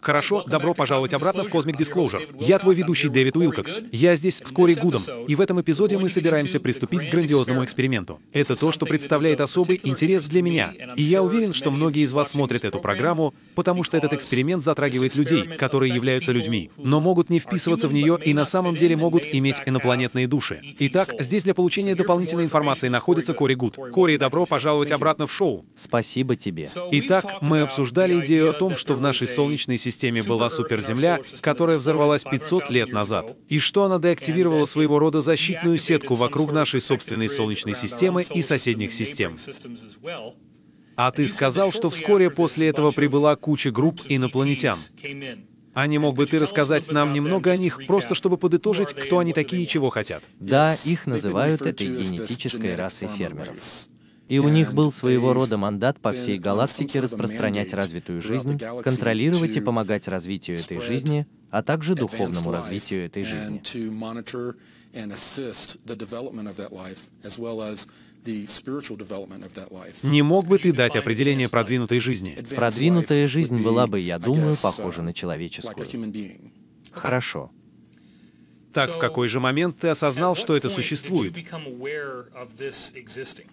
Хорошо, добро пожаловать обратно в Cosmic Disclosure. Я твой ведущий Дэвид Уилкокс. Я здесь с Кори Гудом. И в этом эпизоде мы собираемся приступить к грандиозному эксперименту. Это то, что представляет особый интерес для меня. И я уверен, что многие из вас смотрят эту программу, потому что этот эксперимент затрагивает людей, которые являются людьми, но могут не вписываться в нее и на самом деле могут иметь инопланетные души. Итак, здесь для получения дополнительной информации находится Кори Гуд. Кори, добро пожаловать обратно в шоу. Спасибо тебе. Итак, мы обсуждали идею о том, что в нашей Солнечной системе системе была суперземля, которая взорвалась 500 лет назад, и что она деактивировала своего рода защитную сетку вокруг нашей собственной Солнечной системы и соседних систем. А ты сказал, что вскоре после этого прибыла куча групп инопланетян. А не мог бы ты рассказать нам немного о них, просто чтобы подытожить, кто они такие и чего хотят? Да, их называют этой генетической расой фермеров. И у них был своего рода мандат по всей галактике распространять развитую жизнь, контролировать и помогать развитию этой жизни, а также духовному развитию этой жизни. Не мог бы ты дать определение продвинутой жизни? Продвинутая жизнь была бы, я думаю, похожа на человеческую. Хорошо. Так в какой же момент ты осознал, что это существует?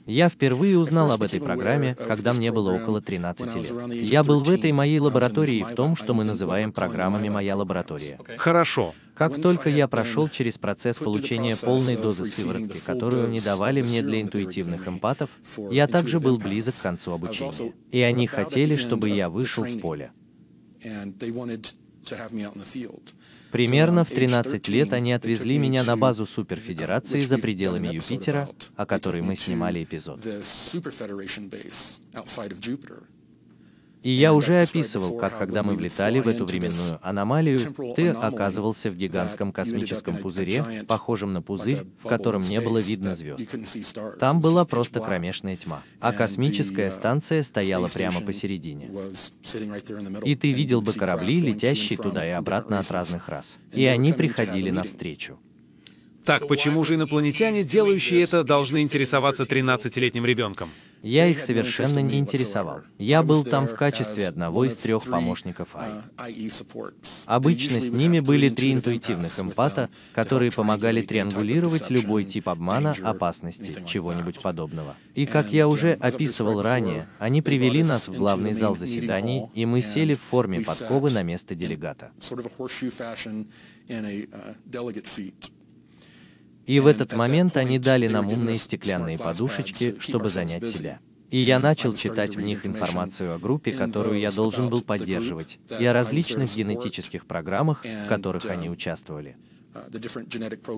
Я впервые узнал об этой программе, когда мне было около 13 лет. Я был в этой моей лаборатории в том, что мы называем программами «Моя лаборатория». Хорошо. Как только я прошел через процесс получения полной дозы сыворотки, которую не давали мне для интуитивных эмпатов, я также был близок к концу обучения. И они хотели, чтобы я вышел в поле. Примерно в 13 лет они отвезли меня на базу Суперфедерации за пределами Юпитера, о которой мы снимали эпизод. И я уже описывал, как когда мы влетали в эту временную аномалию, ты оказывался в гигантском космическом пузыре, похожем на пузырь, в котором не было видно звезд. Там была просто кромешная тьма, а космическая станция стояла прямо посередине. И ты видел бы корабли, летящие туда и обратно от разных рас. И они приходили навстречу. Так почему же инопланетяне, делающие это, должны интересоваться 13-летним ребенком? Я их совершенно не интересовал. Я был там в качестве одного из трех помощников АИ. Обычно с ними были три интуитивных эмпата, которые помогали триангулировать любой тип обмана, опасности, чего-нибудь подобного. И как я уже описывал ранее, они привели нас в главный зал заседаний, и мы сели в форме подковы на место делегата. И в этот момент они дали нам умные стеклянные подушечки, чтобы занять себя. И я начал читать в них информацию о группе, которую я должен был поддерживать, и о различных генетических программах, в которых они участвовали.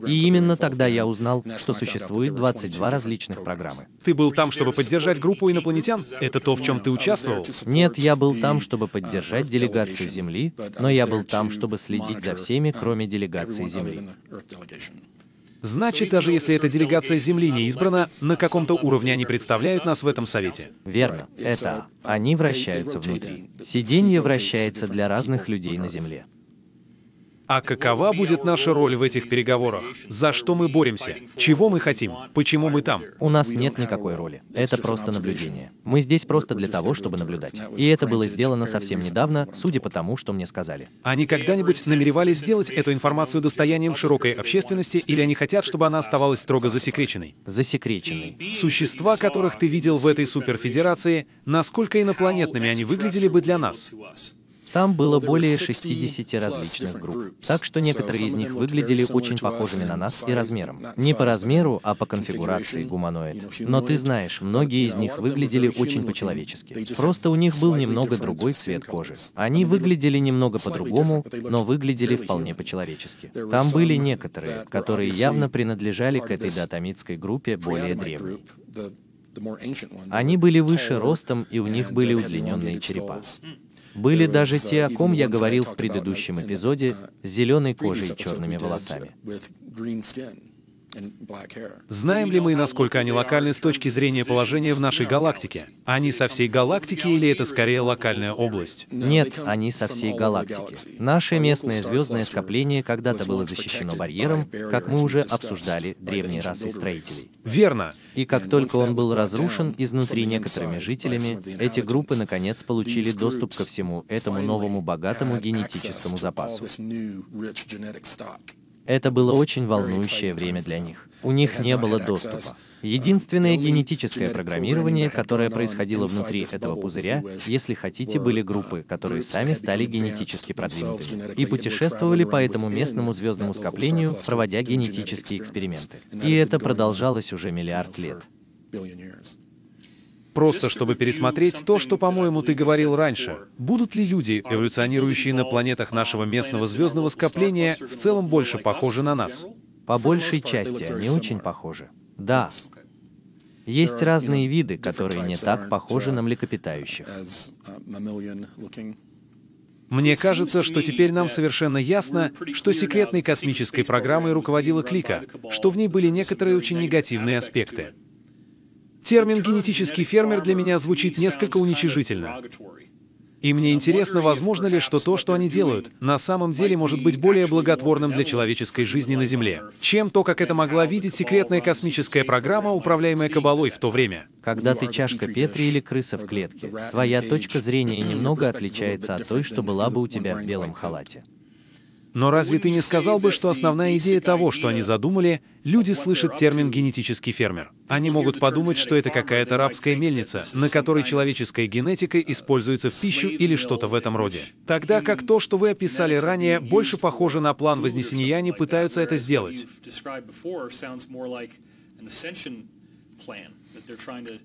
И именно тогда я узнал, что существует 22 различных программы. Ты был там, чтобы поддержать группу инопланетян? Это то, в чем ты участвовал? Нет, я был там, чтобы поддержать делегацию Земли, но я был там, чтобы следить за всеми, кроме делегации Земли. Значит, даже если эта делегация Земли не избрана, на каком-то уровне они представляют нас в этом Совете. Верно. Это они вращаются внутри. Сиденье вращается для разных людей на Земле. А какова будет наша роль в этих переговорах? За что мы боремся? Чего мы хотим? Почему мы там? У нас нет никакой роли. Это просто наблюдение. Мы здесь просто для того, чтобы наблюдать. И это было сделано совсем недавно, судя по тому, что мне сказали. Они когда-нибудь намеревались сделать эту информацию достоянием широкой общественности, или они хотят, чтобы она оставалась строго засекреченной? Засекреченной. Существа, которых ты видел в этой суперфедерации, насколько инопланетными они выглядели бы для нас? Там было более 60 различных групп, так что некоторые из них выглядели очень похожими на нас и размером. Не по размеру, а по конфигурации гуманоид. Но ты знаешь, многие из них выглядели очень по-человечески. Просто у них был немного другой цвет кожи. Они выглядели немного по-другому, но выглядели вполне по-человечески. Там были некоторые, которые явно принадлежали к этой датамитской группе более древней. Они были выше ростом, и у них были удлиненные черепа. Были даже те, о ком я говорил в предыдущем эпизоде, с зеленой кожей и черными волосами. Знаем ли мы, насколько они локальны с точки зрения положения в нашей галактике? Они со всей галактики или это скорее локальная область? Нет, они со всей галактики. Наше местное звездное скопление когда-то было защищено барьером, как мы уже обсуждали, древней расой строителей. Верно. И как только он был разрушен изнутри некоторыми жителями, эти группы наконец получили доступ ко всему этому новому богатому генетическому запасу. Это было очень волнующее время для них. У них не было доступа. Единственное генетическое программирование, которое происходило внутри этого пузыря, если хотите, были группы, которые сами стали генетически продвинутыми и путешествовали по этому местному звездному скоплению, проводя генетические эксперименты. И это продолжалось уже миллиард лет. Просто чтобы пересмотреть то, что, по-моему, ты говорил раньше. Будут ли люди, эволюционирующие на планетах нашего местного звездного скопления, в целом больше похожи на нас? По большей части они очень похожи. Да. Есть разные виды, которые не так похожи на млекопитающих. Мне кажется, что теперь нам совершенно ясно, что секретной космической программой руководила Клика, что в ней были некоторые очень негативные аспекты. Термин «генетический фермер» для меня звучит несколько уничижительно. И мне интересно, возможно ли, что то, что они делают, на самом деле может быть более благотворным для человеческой жизни на Земле, чем то, как это могла видеть секретная космическая программа, управляемая Кабалой в то время. Когда ты чашка Петри или крыса в клетке, твоя точка зрения немного отличается от той, что была бы у тебя в белом халате. Но разве ты не сказал бы, что основная идея того, что они задумали, люди слышат термин «генетический фермер». Они могут подумать, что это какая-то рабская мельница, на которой человеческая генетика используется в пищу или что-то в этом роде. Тогда как то, что вы описали ранее, больше похоже на план Вознесения, они пытаются это сделать.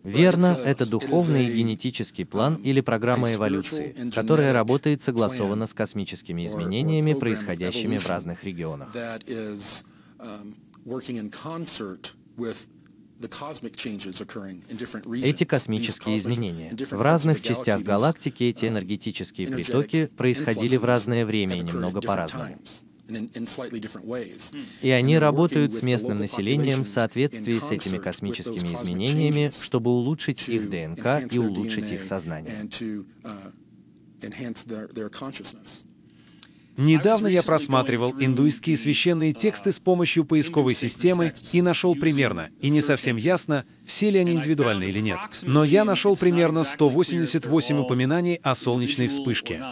Верно, это духовный и генетический план или программа эволюции, которая работает согласованно с космическими изменениями, происходящими в разных регионах. Эти космические изменения. В разных частях галактики эти энергетические притоки происходили в разное время и немного по-разному. И они работают с местным населением в соответствии с этими космическими изменениями, чтобы улучшить их ДНК и улучшить их сознание. Недавно я просматривал индуистские священные тексты с помощью поисковой системы и нашел примерно, и не совсем ясно, все ли они индивидуальны или нет. Но я нашел примерно 188 упоминаний о солнечной вспышке.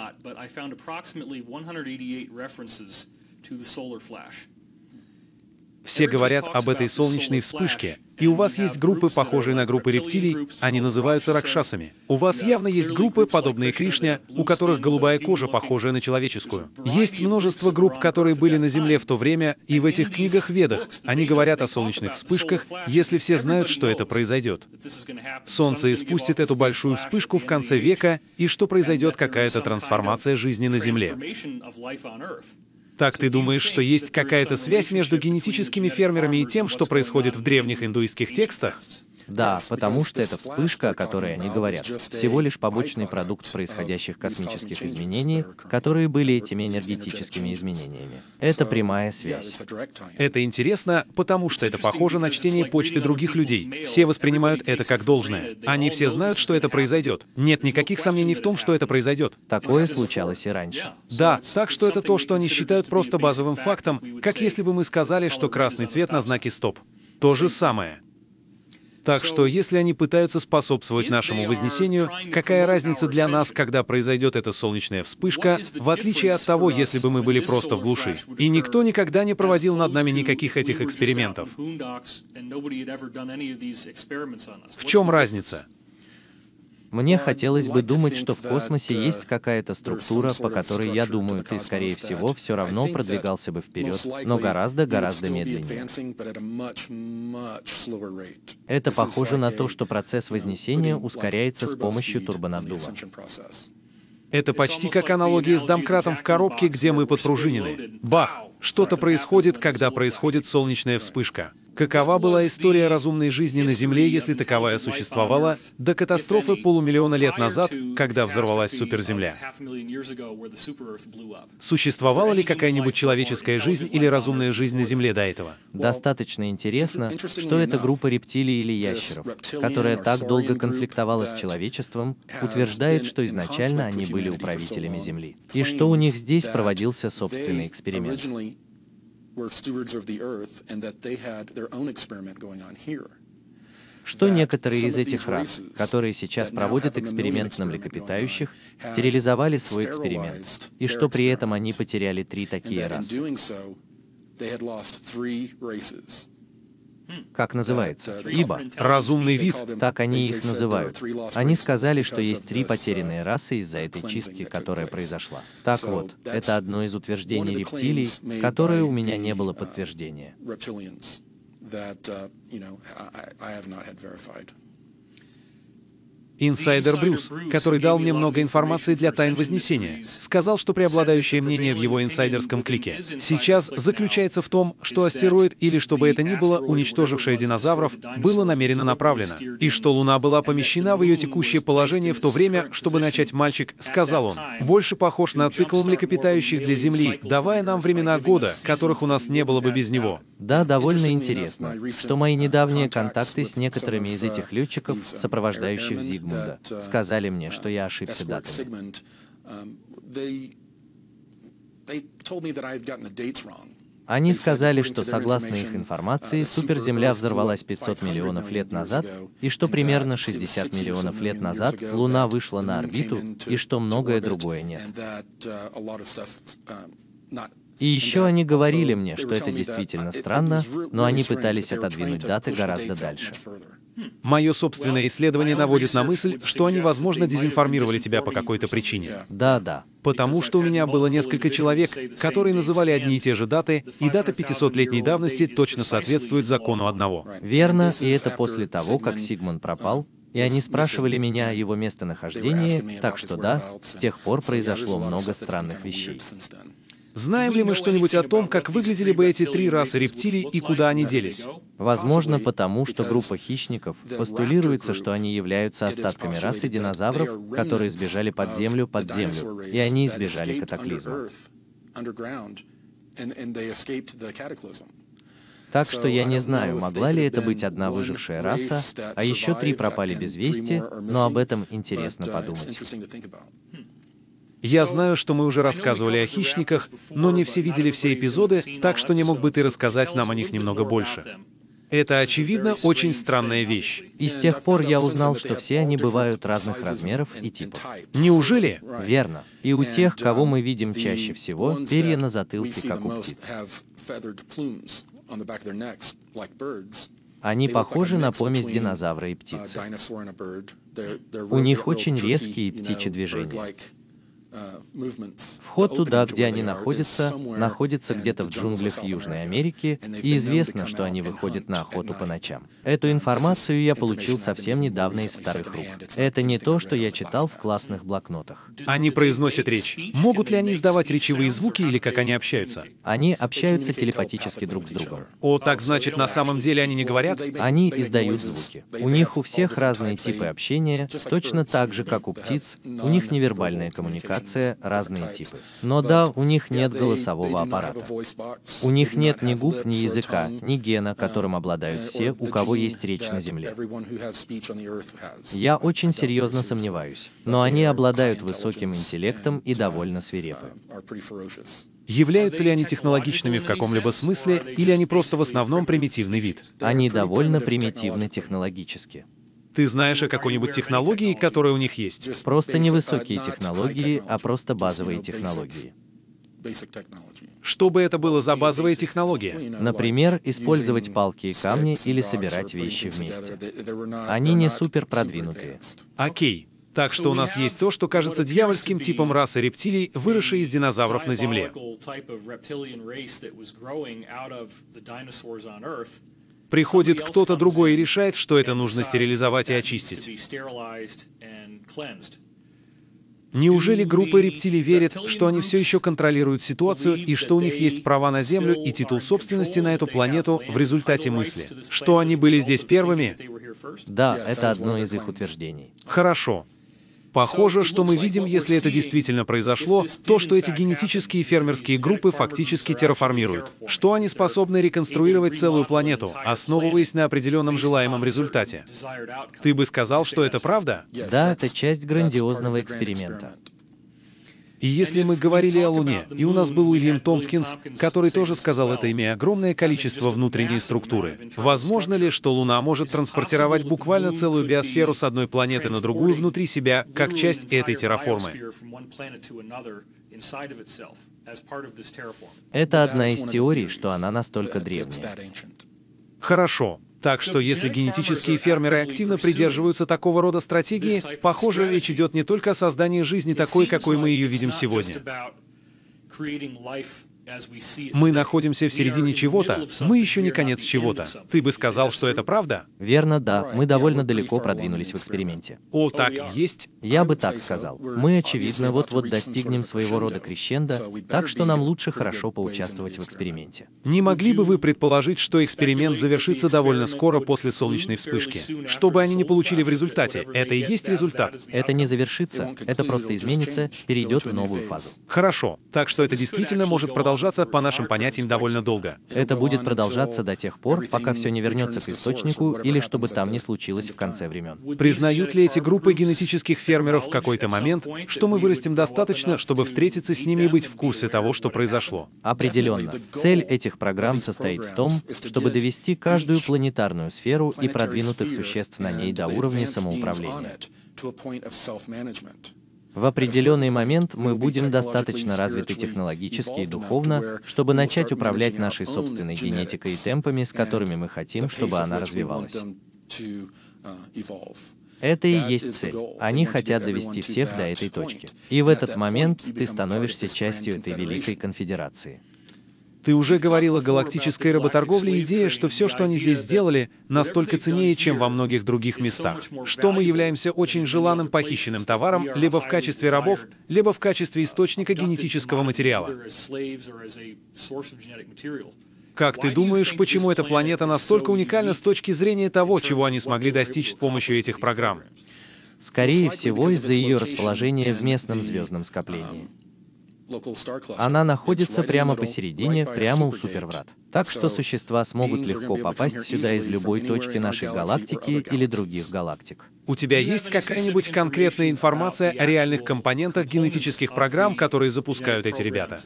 Все говорят об этой солнечной вспышке, и у вас есть группы, похожие на группы рептилий, они называются ракшасами. У вас явно есть группы, подобные Кришне, у которых голубая кожа, похожая на человеческую. Есть множество групп, которые были на Земле в то время, и в этих книгах-ведах они говорят о солнечных вспышках, если все знают, что это произойдет. Солнце испустит эту большую вспышку в конце века, и что произойдет какая-то трансформация жизни на Земле. Так ты думаешь, что есть какая-то связь между генетическими фермерами и тем, что происходит в древних индуистских текстах? Да, потому что эта вспышка, о которой они говорят, всего лишь побочный продукт происходящих космических изменений, которые были этими энергетическими изменениями. Это прямая связь. Это интересно, потому что это похоже на чтение почты других людей. Все воспринимают это как должное. Они все знают, что это произойдет. Нет никаких сомнений в том, что это произойдет. Такое случалось и раньше. Да, так что это то, что они считают просто базовым фактом, как если бы мы сказали, что красный цвет на знаке «стоп». То же самое. Так что, если они пытаются способствовать нашему вознесению, какая разница для нас, когда произойдет эта солнечная вспышка, в отличие от того, если бы мы были просто в глуши. И никто никогда не проводил над нами никаких этих экспериментов. В чем разница? Мне хотелось бы думать, что в космосе есть какая-то структура, по которой, я думаю, ты, скорее всего, все равно продвигался бы вперед, но гораздо-гораздо медленнее. Это похоже на то, что процесс Вознесения ускоряется с помощью турбонаддува. Это почти как аналогия с домкратом в коробке, где мы подпружинены. Бах! Что-то происходит, когда происходит солнечная вспышка. Какова была история разумной жизни на Земле, если таковая существовала, до катастрофы полумиллиона лет назад, когда взорвалась суперземля? Существовала ли какая-нибудь человеческая жизнь или разумная жизнь на Земле до этого? Достаточно интересно, что эта группа рептилий или ящеров, которая так долго конфликтовала с человечеством, утверждает, что изначально они были управителями Земли, и что у них здесь проводился собственный эксперимент что некоторые из этих рас, которые сейчас проводят эксперимент на млекопитающих, стерилизовали свой эксперимент, и что при этом они потеряли три такие расы. Как называется? Ибо. Разумный вид. Так они их называют. Они сказали, что есть три потерянные расы из-за этой чистки, которая произошла. Так вот, это одно из утверждений рептилий, которое у меня не было подтверждения. Инсайдер Брюс, который дал мне много информации для Тайн Вознесения, сказал, что преобладающее мнение в его инсайдерском клике. Сейчас заключается в том, что астероид или что бы это ни было, уничтожившее динозавров, было намеренно направлено, и что Луна была помещена в ее текущее положение в то время, чтобы начать мальчик, сказал он, больше похож на цикл млекопитающих для Земли, давая нам времена года, которых у нас не было бы без него. Да, довольно интересно, что мои недавние контакты с некоторыми из этих летчиков, сопровождающих Зигму, Зигмунда uh, сказали мне, что я ошибся датами. Um, Они сказали, что согласно их информации, uh, суперземля взорвалась 500 миллионов лет назад, и что примерно 60 миллионов лет назад Луна вышла на орбиту, и что многое другое нет. Uh, и еще они говорили мне, что это действительно странно, но они пытались отодвинуть даты гораздо дальше. Мое собственное исследование наводит на мысль, что они, возможно, дезинформировали тебя по какой-то причине. Да, да. Потому что у меня было несколько человек, которые называли одни и те же даты, и дата 500-летней давности точно соответствует закону одного. Верно, и это после того, как Сигмунд пропал, и они спрашивали меня о его местонахождении, так что да, с тех пор произошло много странных вещей. Знаем ли мы что-нибудь о том, как выглядели бы эти три расы рептилий и куда они делись? Возможно, потому что группа хищников постулируется, что они являются остатками расы динозавров, которые сбежали под землю под землю, и они избежали катаклизма. Так что я не знаю, могла ли это быть одна выжившая раса, а еще три пропали без вести, но об этом интересно подумать. Я знаю, что мы уже рассказывали о хищниках, но не все видели все эпизоды, так что не мог бы ты рассказать нам о них немного больше. Это, очевидно, очень странная вещь. И с тех пор я узнал, что все они бывают разных размеров и типов. Неужели? Верно. И у тех, кого мы видим чаще всего, перья на затылке, как у птиц. Они похожи на помесь динозавра и птицы. У них очень резкие птичьи движения. Вход туда, где они находятся, находится где-то в джунглях Южной Америки, и известно, что они выходят на охоту по ночам. Эту информацию я получил совсем недавно из вторых рук. Это не то, что я читал в классных блокнотах. Они произносят речь. Могут ли они издавать речевые звуки или как они общаются? Они общаются телепатически друг с другом. О, так значит, на самом деле они не говорят? Они издают звуки. У них у всех разные типы общения, точно так же, как у птиц, у них невербальная коммуникация, коммуникация, разные типы. Но да, у них нет голосового аппарата. У них нет ни губ, ни языка, ни гена, которым обладают все, у кого есть речь на Земле. Я очень серьезно сомневаюсь, но они обладают высоким интеллектом и довольно свирепы. Являются ли они технологичными в каком-либо смысле, или они просто в основном примитивный вид? Они довольно примитивны технологически. Ты знаешь о какой-нибудь технологии, которая у них есть? Просто не высокие технологии, а просто базовые технологии. Что бы это было за базовая технология? Например, использовать палки и камни или собирать вещи вместе. Они не супер продвинутые. Окей. Так что у нас есть то, что кажется дьявольским типом расы рептилий, выросшей из динозавров на Земле. Приходит кто-то другой и решает, что это нужно стерилизовать и очистить. Неужели группа рептилий верит, что они все еще контролируют ситуацию и что у них есть права на Землю и титул собственности на эту планету в результате мысли? Что они были здесь первыми? Да, это одно из их утверждений. Хорошо. Похоже, что мы видим, если это действительно произошло, то, что эти генетические фермерские группы фактически терраформируют, что они способны реконструировать целую планету, основываясь на определенном желаемом результате. Ты бы сказал, что это правда? Да, это часть грандиозного эксперимента. И если мы говорили о Луне, и у нас был Уильям Томпкинс, который тоже сказал это, имея огромное количество внутренней структуры, возможно ли, что Луна может транспортировать буквально целую биосферу с одной планеты на другую внутри себя, как часть этой терраформы? Это одна из теорий, что она настолько древняя. Хорошо. Так что если генетические фермеры активно придерживаются такого рода стратегии, похоже, речь идет не только о создании жизни такой, какой мы ее видим сегодня. Мы находимся в середине чего-то, мы еще не конец чего-то. Ты бы сказал, что это правда? Верно, да. Мы довольно далеко продвинулись в эксперименте. О, так есть? Я бы так сказал. Мы, очевидно, вот-вот достигнем своего рода крещенда, так что нам лучше хорошо поучаствовать в эксперименте. Не могли бы вы предположить, что эксперимент завершится довольно скоро после солнечной вспышки? Что бы они ни получили в результате, это и есть результат? Это не завершится, это просто изменится, перейдет в новую фазу. Хорошо. Так что это действительно может продолжаться продолжаться, по нашим понятиям, довольно долго. Это будет продолжаться до тех пор, пока все не вернется к источнику или чтобы там не случилось в конце времен. Признают ли эти группы генетических фермеров в какой-то момент, что мы вырастем достаточно, чтобы встретиться с ними и быть в курсе того, что произошло? Определенно. Цель этих программ состоит в том, чтобы довести каждую планетарную сферу и продвинутых существ на ней до уровня самоуправления. В определенный момент мы будем достаточно развиты технологически и духовно, чтобы начать управлять нашей собственной генетикой и темпами, с которыми мы хотим, чтобы она развивалась. Это и есть цель. Они хотят довести всех до этой точки. И в этот момент ты становишься частью этой великой конфедерации. Ты уже говорил о галактической работорговле, идея, что все, что они здесь сделали, настолько ценнее, чем во многих других местах. Что мы являемся очень желанным похищенным товаром либо в качестве рабов, либо в качестве источника генетического материала. Как ты думаешь, почему эта планета настолько уникальна с точки зрения того, чего они смогли достичь с помощью этих программ? Скорее всего, из-за ее расположения в местном звездном скоплении. Она находится прямо посередине, прямо у суперврат. Так что существа смогут легко попасть сюда из любой точки нашей галактики или других галактик. У тебя есть какая-нибудь конкретная информация о реальных компонентах генетических программ, которые запускают эти ребята?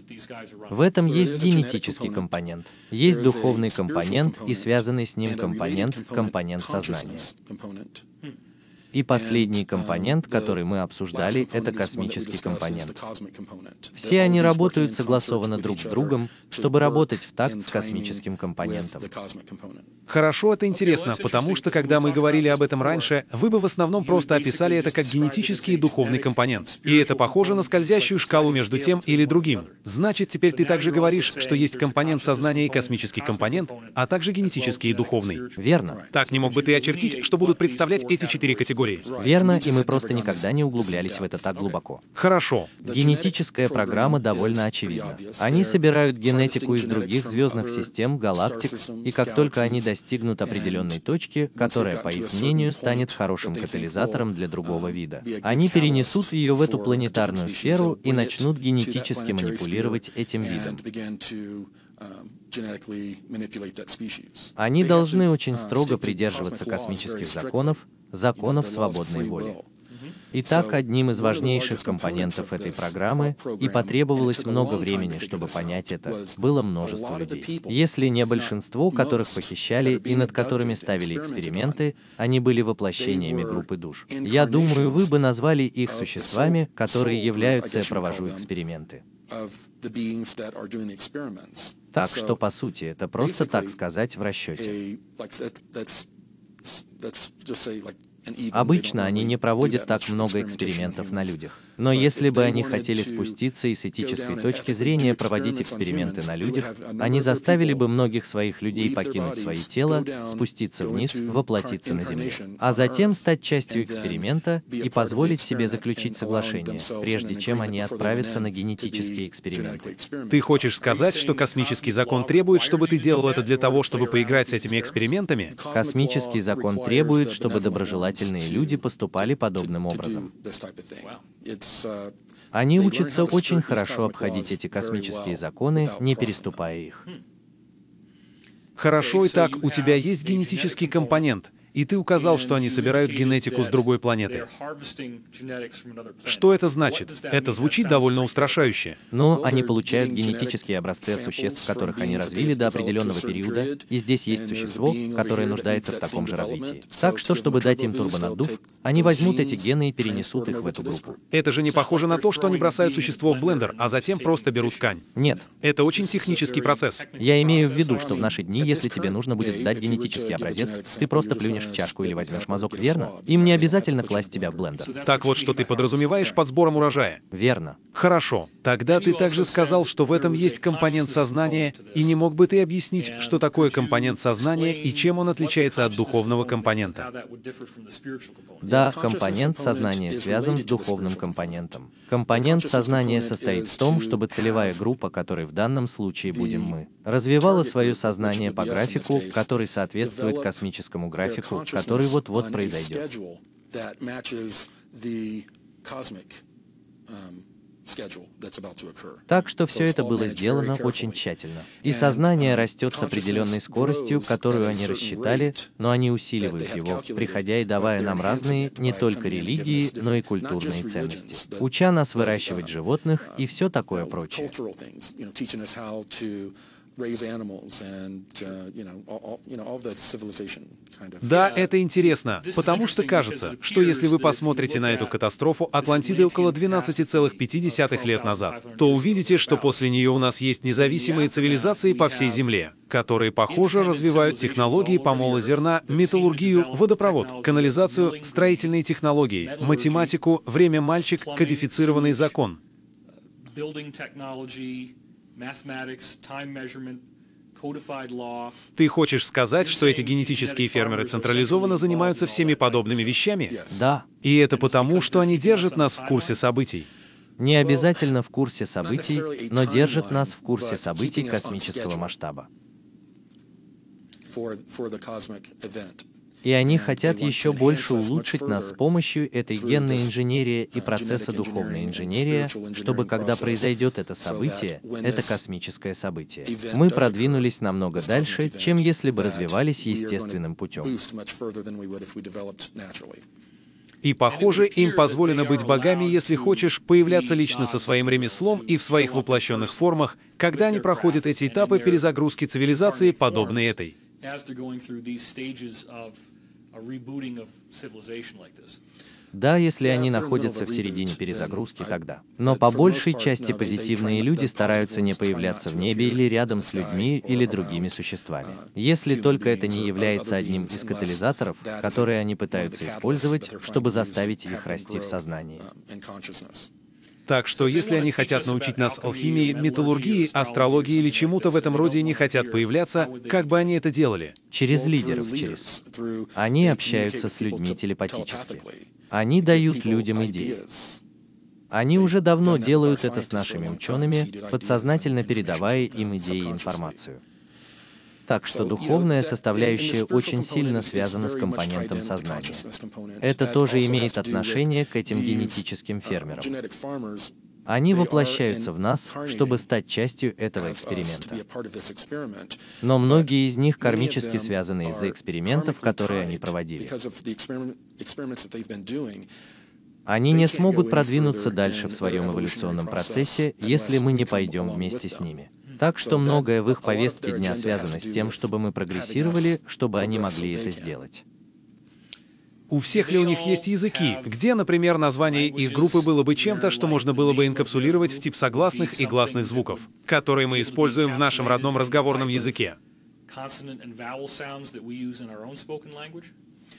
В этом есть генетический компонент, есть духовный компонент и связанный с ним компонент, компонент сознания. И последний компонент, который мы обсуждали, это космический компонент. Все они работают согласованно друг с другом, чтобы работать в такт с космическим компонентом. Хорошо, это интересно, потому что, когда мы говорили об этом раньше, вы бы в основном просто описали это как генетический и духовный компонент. И это похоже на скользящую шкалу между тем или другим. Значит, теперь ты также говоришь, что есть компонент сознания и космический компонент, а также генетический и духовный. Верно. Так не мог бы ты очертить, что будут представлять эти четыре категории? Категорий. Верно, и мы просто никогда не углублялись в это так глубоко. Хорошо. Генетическая программа довольно очевидна. Они собирают генетику из других звездных систем, галактик, и как только они достигнут определенной точки, которая, по их мнению, станет хорошим катализатором для другого вида, они перенесут ее в эту планетарную сферу и начнут генетически манипулировать этим видом. Они должны очень строго придерживаться космических законов, законов свободной воли. Итак, одним из важнейших компонентов этой программы, и потребовалось много времени, чтобы понять это, было множество людей. Если не большинство, которых похищали и над которыми ставили эксперименты, они были воплощениями группы душ. Я думаю, вы бы назвали их существами, которые являются, я провожу эксперименты. Так что, по сути, это просто так сказать в расчете. Обычно они не проводят так много экспериментов на людях. Но если бы они хотели спуститься и с этической точки зрения проводить эксперименты на людях, они заставили бы многих своих людей покинуть свои тела, спуститься вниз, воплотиться на Земле, а затем стать частью эксперимента и позволить себе заключить соглашение, прежде чем они отправятся на генетические эксперименты. Ты хочешь сказать, что космический закон требует, чтобы ты делал это для того, чтобы поиграть с этими экспериментами? Космический закон требует, чтобы доброжелательные люди поступали подобным образом. Они учатся очень хорошо обходить эти космические законы, не переступая их. Хорошо, и так у тебя есть генетический компонент, и ты указал, что они собирают генетику с другой планеты. Что это значит? Это звучит довольно устрашающе. Но они получают генетические образцы от существ, которых они развили до определенного периода, и здесь есть существо, которое нуждается в таком же развитии. Так что, чтобы дать им турбонаддув, они возьмут эти гены и перенесут их в эту группу. Это же не похоже на то, что они бросают существо в блендер, а затем просто берут ткань. Нет. Это очень технический процесс. Я имею в виду, что в наши дни, если тебе нужно будет сдать генетический образец, ты просто плюнешь в чашку или возьмешь мазок, верно? Им не обязательно класть тебя в блендер. Так вот, что ты подразумеваешь под сбором урожая. Верно. Хорошо. Тогда ты также сказал, что в этом есть компонент сознания, и не мог бы ты объяснить, что такое компонент сознания и чем он отличается от духовного компонента? Да, компонент сознания связан с духовным компонентом. Компонент сознания состоит в том, чтобы целевая группа, которой в данном случае будем мы, развивала свое сознание по графику, который соответствует космическому графику, который вот-вот произойдет. Так что все это было сделано очень тщательно. И сознание растет с определенной скоростью, которую они рассчитали, но они усиливают его, приходя и давая нам разные, не только религии, но и культурные ценности, уча нас выращивать животных и все такое прочее. Да, это интересно, потому что кажется, что если вы посмотрите на эту катастрофу Атлантиды около 12,5 лет назад, то увидите, что после нее у нас есть независимые цивилизации по всей Земле, которые, похоже, развивают технологии помола зерна, металлургию, водопровод, канализацию, строительные технологии, математику, время мальчик, кодифицированный закон. Ты хочешь сказать, что эти генетические фермеры централизованно занимаются всеми подобными вещами? Да. И это потому, что они держат нас в курсе событий. Не обязательно в курсе событий, но держат нас в курсе событий космического масштаба. И они хотят еще больше улучшить нас с помощью этой генной инженерии и процесса духовной инженерии, чтобы когда произойдет это событие, это космическое событие, мы продвинулись намного дальше, чем если бы развивались естественным путем. И, похоже, им позволено быть богами, если хочешь, появляться лично со своим ремеслом и в своих воплощенных формах, когда они проходят эти этапы перезагрузки цивилизации, подобные этой. Да, если они находятся в середине перезагрузки, тогда. Но по большей части позитивные люди стараются не появляться в небе или рядом с людьми или другими существами. Если только это не является одним из катализаторов, которые они пытаются использовать, чтобы заставить их расти в сознании. Так что если они хотят научить нас алхимии, металлургии, астрологии или чему-то в этом роде и не хотят появляться, как бы они это делали? Через лидеров, через. Они общаются с людьми телепатически. Они дают людям идеи. Они уже давно делают это с нашими учеными, подсознательно передавая им идеи и информацию. Так что духовная составляющая очень сильно связана с компонентом сознания. Это тоже имеет отношение к этим генетическим фермерам. Они воплощаются в нас, чтобы стать частью этого эксперимента. Но многие из них кармически связаны из-за экспериментов, которые они проводили. Они не смогут продвинуться дальше в своем эволюционном процессе, если мы не пойдем вместе с ними. Так что многое в их повестке дня связано с тем, чтобы мы прогрессировали, чтобы они могли это сделать. У всех ли у них есть языки, где, например, название их группы было бы чем-то, что можно было бы инкапсулировать в тип согласных и гласных звуков, которые мы используем в нашем родном разговорном языке?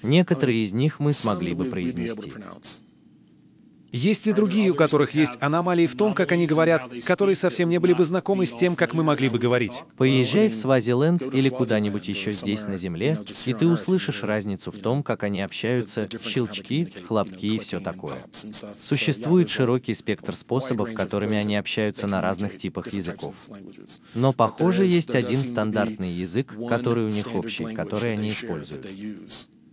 Некоторые из них мы смогли бы произнести. Есть ли другие, у которых есть аномалии в том, как они говорят, которые совсем не были бы знакомы с тем, как мы могли бы говорить? Поезжай в Свазиленд или куда-нибудь еще здесь на Земле, и ты услышишь разницу в том, как они общаются, щелчки, хлопки и все такое. Существует широкий спектр способов, которыми они общаются на разных типах языков. Но, похоже, есть один стандартный язык, который у них общий, который они используют.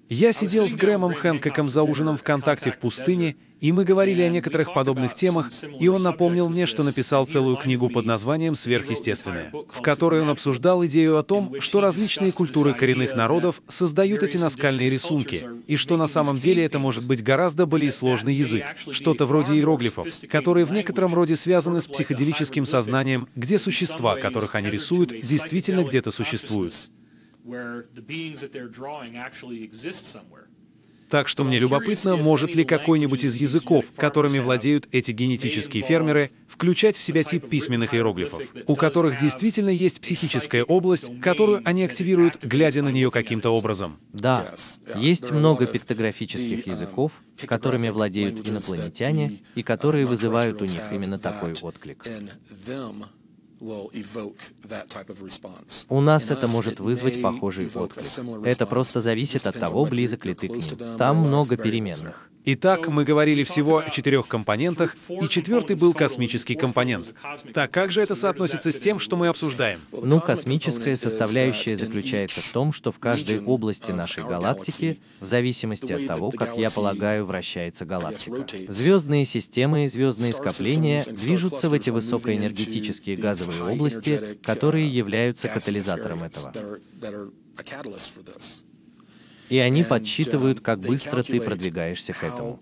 Я сидел с Грэмом Хэнкоком за ужином ВКонтакте в пустыне, и мы говорили о некоторых подобных темах, и он напомнил мне, что написал целую книгу под названием «Сверхъестественное», в которой он обсуждал идею о том, что различные культуры коренных народов создают эти наскальные рисунки, и что на самом деле это может быть гораздо более сложный язык, что-то вроде иероглифов, которые в некотором роде связаны с психоделическим сознанием, где существа, которых они рисуют, действительно где-то существуют. Так что мне любопытно, может ли какой-нибудь из языков, которыми владеют эти генетические фермеры, включать в себя тип письменных иероглифов, у которых действительно есть психическая область, которую они активируют, глядя на нее каким-то образом. Да, есть много пиктографических языков, которыми владеют инопланетяне, и которые вызывают у них именно такой отклик. У нас это может вызвать похожий отклик. Это просто зависит от того, близок ли ты к ним. Там много переменных. Итак, мы говорили всего о четырех компонентах, и четвертый был космический компонент. Так как же это соотносится с тем, что мы обсуждаем? Ну, космическая составляющая заключается в том, что в каждой области нашей галактики, в зависимости от того, как я полагаю, вращается галактика, звездные системы и звездные скопления движутся в эти высокоэнергетические газовые области, которые являются катализатором этого и они подсчитывают, как быстро ты продвигаешься к этому.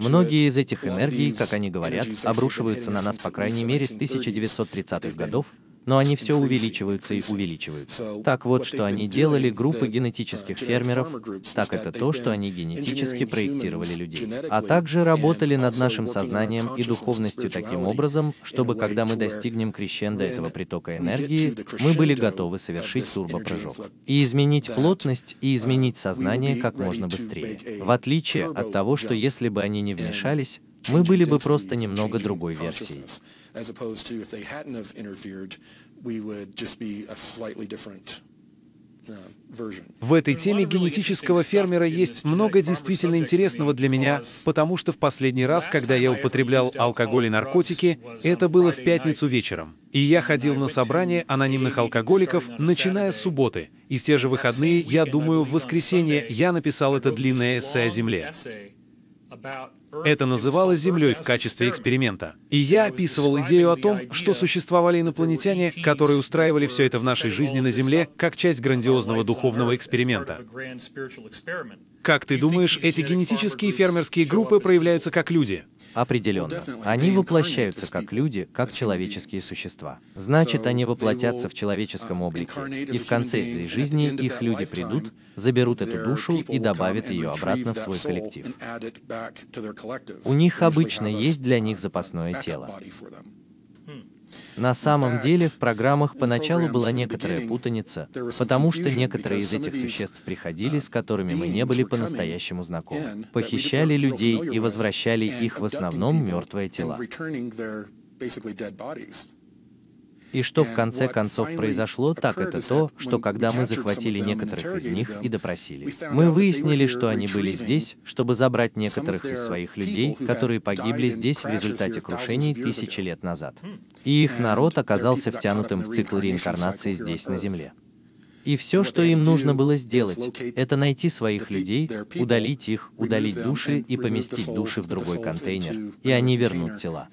Многие из этих энергий, как они говорят, обрушиваются на нас по крайней мере с 1930-х годов, но они все увеличиваются и увеличиваются. Так вот, что они делали группы генетических фермеров, так это то, что они генетически проектировали людей. А также работали над нашим сознанием и духовностью таким образом, чтобы когда мы достигнем крещенда этого притока энергии, мы были готовы совершить турбопрыжок. И изменить плотность, и изменить сознание как можно быстрее. В отличие от того, что если бы они не вмешались, мы были бы просто немного другой версией. В этой теме генетического фермера есть много действительно интересного для меня, потому что в последний раз, когда я употреблял алкоголь и наркотики, это было в пятницу вечером. И я ходил на собрание анонимных алкоголиков, начиная с субботы. И в те же выходные, я думаю, в воскресенье я написал это длинное эссе о Земле. Это называлось Землей в качестве эксперимента. И я описывал идею о том, что существовали инопланетяне, которые устраивали все это в нашей жизни на Земле как часть грандиозного духовного эксперимента. Как ты думаешь, эти генетические фермерские группы проявляются как люди? Определенно. Они воплощаются как люди, как человеческие существа. Значит, они воплотятся в человеческом облике. И в конце этой жизни их люди придут, заберут эту душу и добавят ее обратно в свой коллектив. У них обычно есть для них запасное тело. На самом деле в программах поначалу была некоторая путаница, потому что некоторые из этих существ приходили, с которыми мы не были по-настоящему знакомы, похищали людей и возвращали их в основном мертвые тела. И что в конце концов произошло, так это то, что когда мы захватили некоторых из них и допросили, мы выяснили, что они были здесь, чтобы забрать некоторых из своих людей, которые погибли здесь в результате крушений тысячи лет назад. И их народ оказался втянутым в цикл реинкарнации здесь, на Земле. И все, что им нужно было сделать, это найти своих людей, удалить их, удалить души и поместить души в другой контейнер, и они вернут тела.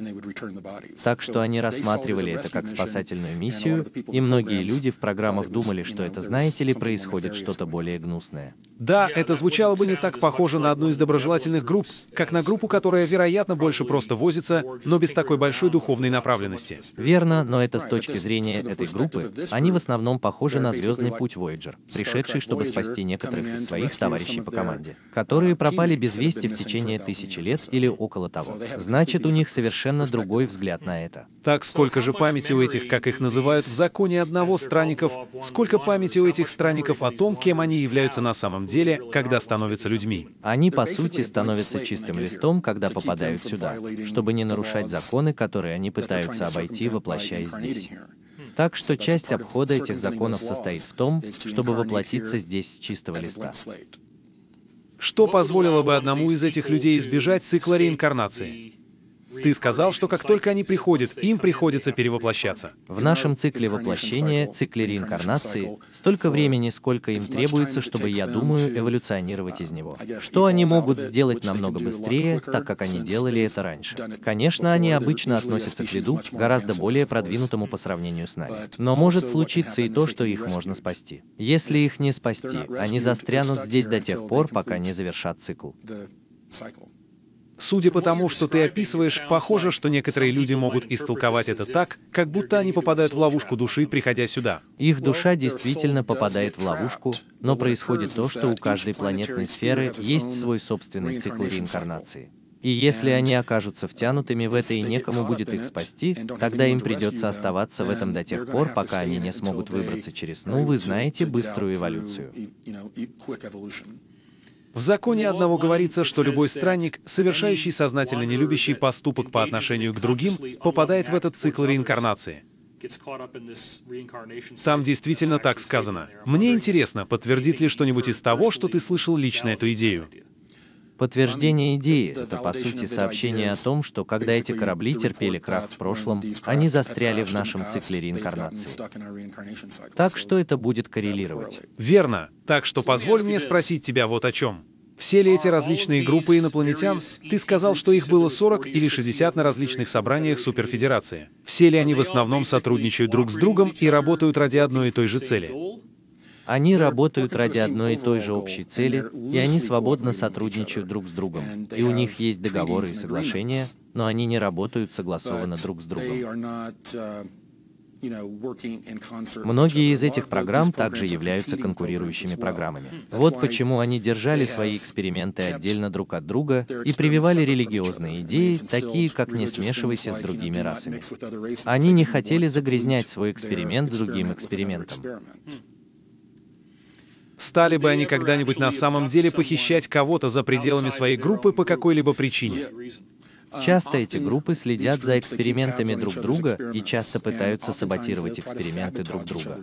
Так что они рассматривали это как спасательную миссию, и многие люди в программах думали, что это, знаете ли, происходит что-то более гнусное. Да, это звучало бы не так похоже на одну из доброжелательных групп, как на группу, которая, вероятно, больше просто возится, но без такой большой духовной направленности. Верно, но это с точки зрения этой группы, они в основном похожи на звездный путь Voyager, пришедший, чтобы спасти некоторых из своих товарищей по команде, которые пропали без вести в течение тысячи лет или около того. Значит, у них совершенно другой взгляд на это. Так сколько же памяти у этих, как их называют в законе одного странников, сколько памяти у этих странников о том, кем они являются на самом деле, когда становятся людьми? Они, по сути, становятся чистым листом, когда попадают сюда, чтобы не нарушать законы, которые они пытаются обойти, воплощаясь здесь. Так что часть обхода этих законов состоит в том, чтобы воплотиться здесь с чистого листа. Что позволило бы одному из этих людей избежать цикла реинкарнации? Ты сказал, что как только они приходят, им приходится перевоплощаться. В нашем цикле воплощения, цикле реинкарнации, столько времени, сколько им требуется, чтобы, я думаю, эволюционировать из него. Что они могут сделать намного быстрее, так как они делали это раньше? Конечно, они обычно относятся к виду, гораздо более продвинутому по сравнению с нами. Но может случиться и то, что их можно спасти. Если их не спасти, они застрянут здесь до тех пор, пока не завершат цикл. Судя по тому, что ты описываешь, похоже, что некоторые люди могут истолковать это так, как будто они попадают в ловушку души, приходя сюда. Их душа действительно попадает в ловушку, но происходит то, что у каждой планетной сферы есть свой собственный цикл реинкарнации. И если они окажутся втянутыми в это и некому будет их спасти, тогда им придется оставаться в этом до тех пор, пока они не смогут выбраться через, ну, вы знаете, быструю эволюцию. В законе одного говорится, что любой странник, совершающий сознательно нелюбящий поступок по отношению к другим, попадает в этот цикл реинкарнации. Там действительно так сказано. Мне интересно, подтвердит ли что-нибудь из того, что ты слышал лично эту идею? Подтверждение идеи — это, по сути, сообщение о том, что когда эти корабли терпели крах в прошлом, они застряли в нашем цикле реинкарнации. Так что это будет коррелировать. Верно. Так что позволь мне спросить тебя вот о чем. Все ли эти различные группы инопланетян, ты сказал, что их было 40 или 60 на различных собраниях Суперфедерации. Все ли они в основном сотрудничают друг с другом и работают ради одной и той же цели? Они работают ради одной и той же общей цели, и они свободно сотрудничают друг с другом. И у них есть договоры и соглашения, но они не работают согласованно друг с другом. Многие из этих программ также являются конкурирующими программами. Вот почему они держали свои эксперименты отдельно друг от друга и прививали религиозные идеи, такие как «не смешивайся с другими расами». Они не хотели загрязнять свой эксперимент другим экспериментом. Стали бы они когда-нибудь на самом деле похищать кого-то за пределами своей группы по какой-либо причине? Часто эти группы следят за экспериментами друг друга и часто пытаются саботировать эксперименты друг друга.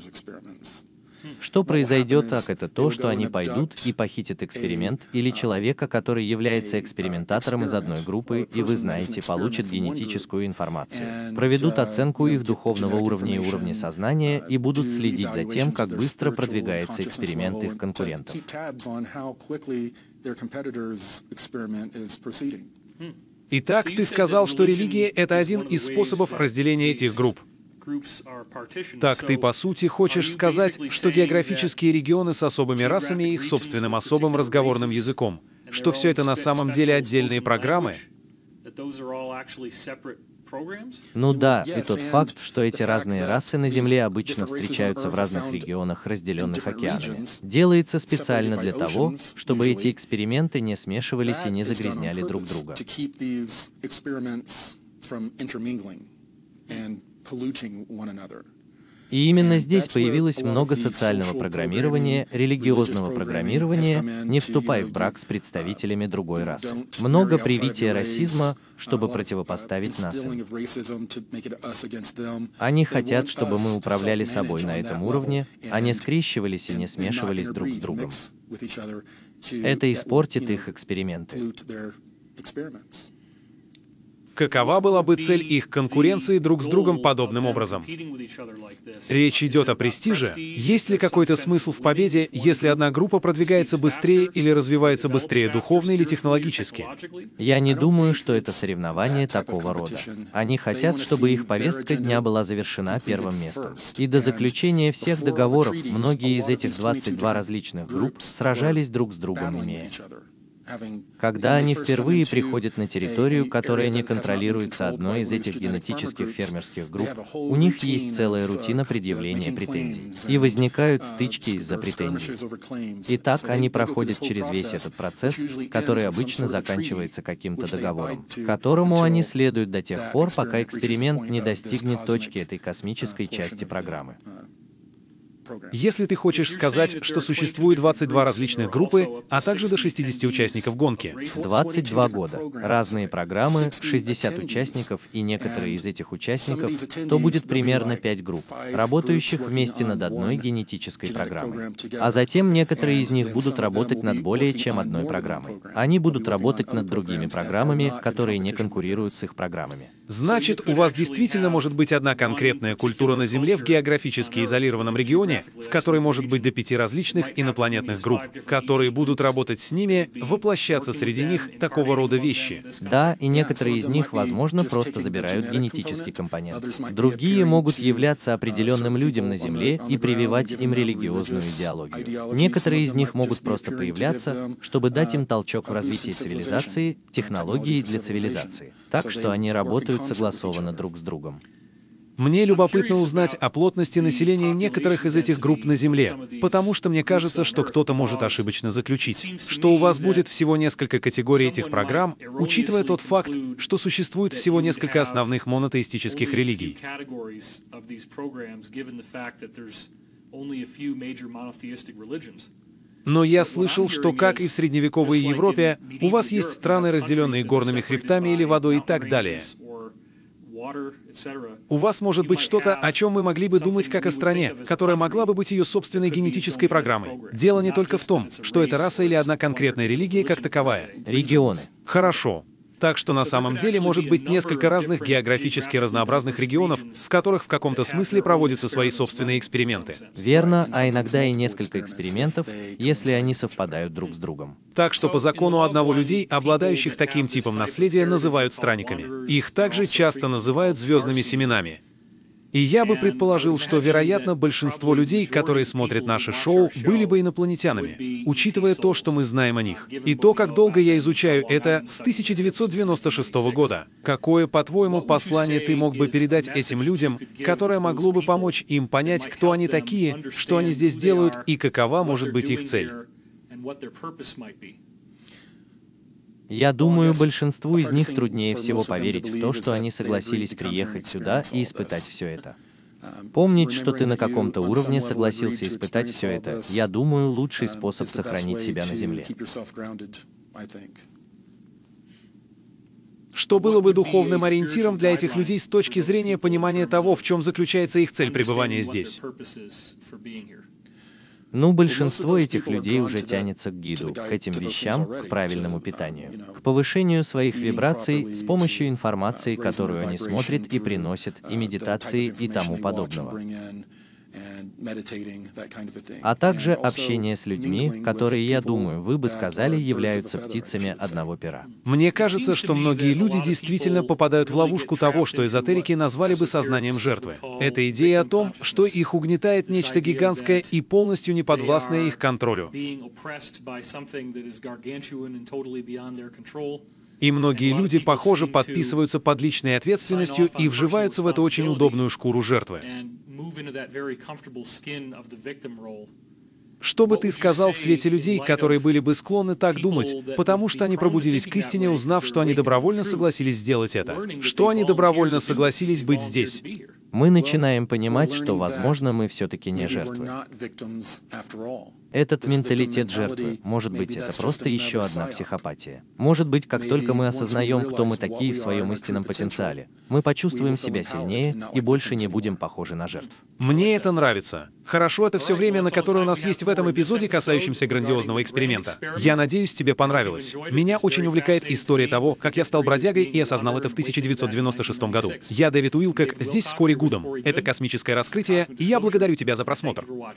Что произойдет так, это то, что они пойдут и похитят эксперимент или человека, который является экспериментатором из одной группы, и вы знаете, получат генетическую информацию, проведут оценку их духовного уровня и уровня сознания и будут следить за тем, как быстро продвигается эксперимент их конкурентов. Итак, ты сказал, что религия — это один из способов разделения этих групп. Так ты, по сути, хочешь сказать, что географические регионы с особыми расами и их собственным особым разговорным языком, что все это на самом деле отдельные программы? Ну да, и тот факт, что эти разные расы на Земле обычно встречаются в разных регионах, разделенных океанами, делается специально для того, чтобы эти эксперименты не смешивались и не загрязняли друг друга. И именно здесь появилось много социального программирования, религиозного программирования, не вступая в брак с представителями другой расы. Много привития расизма, чтобы противопоставить нас им. Они хотят, чтобы мы управляли собой на этом уровне, а не скрещивались и не смешивались друг с другом. Это испортит их эксперименты. Какова была бы цель их конкуренции друг с другом подобным образом? Речь идет о престиже. Есть ли какой-то смысл в победе, если одна группа продвигается быстрее или развивается быстрее духовно или технологически? Я не думаю, что это соревнование такого рода. Они хотят, чтобы их повестка дня была завершена первым местом. И до заключения всех договоров многие из этих 22 различных групп сражались друг с другом, имея Когда они впервые приходят на территорию, которая не контролируется одной из этих генетических фермерских групп, у них есть целая рутина предъявления претензий. И возникают стычки из-за претензий. Итак, они проходят через весь этот процесс, который обычно заканчивается каким-то договором, которому они следуют до тех пор, пока эксперимент не достигнет точки этой космической части программы. Если ты хочешь сказать, что существует 22 различных группы, а также до 60 участников гонки. 22 года. Разные программы, 60 участников, и некоторые из этих участников, то будет примерно 5 групп, работающих вместе над одной генетической программой. А затем некоторые из них будут работать над более чем одной программой. Они будут работать над другими программами, которые не конкурируют с их программами. Значит, у вас действительно может быть одна конкретная культура на Земле в географически изолированном регионе, в которой может быть до пяти различных инопланетных групп, которые будут работать с ними, воплощаться среди них такого рода вещи. Да, и некоторые из них, возможно, просто забирают генетический компонент. Другие могут являться определенным людям на Земле и прививать им религиозную идеологию. Некоторые из них могут просто появляться, чтобы дать им толчок в развитии цивилизации, технологии для цивилизации. Так что они работают согласованно друг с другом. Мне любопытно узнать о плотности населения некоторых из этих групп на Земле, потому что мне кажется, что кто-то может ошибочно заключить, что у вас будет всего несколько категорий этих программ, учитывая тот факт, что существует всего несколько основных монотеистических религий. Но я слышал, что, как и в средневековой Европе, у вас есть страны, разделенные горными хребтами или водой и так далее. У вас может быть что-то, о чем мы могли бы думать как о стране, которая могла бы быть ее собственной генетической программой. Дело не только в том, что это раса или одна конкретная религия как таковая. Регионы. Хорошо. Так что на самом деле может быть несколько разных географически разнообразных регионов, в которых в каком-то смысле проводятся свои собственные эксперименты. Верно, а иногда и несколько экспериментов, если они совпадают друг с другом. Так что по закону одного людей, обладающих таким типом наследия, называют странниками. Их также часто называют звездными семенами. И я бы предположил, что, вероятно, большинство людей, которые смотрят наше шоу, были бы инопланетянами, учитывая то, что мы знаем о них. И то, как долго я изучаю это с 1996 года. Какое, по-твоему, послание ты мог бы передать этим людям, которое могло бы помочь им понять, кто они такие, что они здесь делают и какова может быть их цель? Я думаю, большинству из них труднее всего поверить в то, что они согласились приехать сюда и испытать все это. Помнить, что ты на каком-то уровне согласился испытать все это, я думаю, лучший способ сохранить себя на Земле. Что было бы духовным ориентиром для этих людей с точки зрения понимания того, в чем заключается их цель пребывания здесь? Ну, большинство этих людей уже тянется к гиду, к этим вещам, к правильному питанию, к повышению своих вибраций с помощью информации, которую они смотрят и приносят, и медитации и тому подобного а также общение с людьми, которые, я думаю, вы бы сказали, являются птицами одного пера. Мне кажется, что многие люди действительно попадают в ловушку того, что эзотерики назвали бы сознанием жертвы. Это идея о том, что их угнетает нечто гигантское и полностью не подвластное их контролю. И многие люди, похоже, подписываются под личной ответственностью и вживаются в эту очень удобную шкуру жертвы. Что бы ты сказал в свете людей, которые были бы склонны так думать, потому что они пробудились к истине, узнав, что они добровольно согласились сделать это? Что они добровольно согласились быть здесь? Мы начинаем понимать, что, возможно, мы все-таки не жертвы. Этот менталитет жертвы, может быть, это просто еще одна психопатия. Может быть, как только мы осознаем, кто мы такие в своем истинном потенциале, мы почувствуем себя сильнее и больше не будем похожи на жертв. Мне это нравится. Хорошо, это все время, на которое у нас есть в этом эпизоде, касающемся грандиозного эксперимента. Я надеюсь, тебе понравилось. Меня очень увлекает история того, как я стал бродягой и осознал это в 1996 году. Я Дэвид Уилкок, здесь вскоре Гудом. Это космическое раскрытие, и я благодарю тебя за просмотр.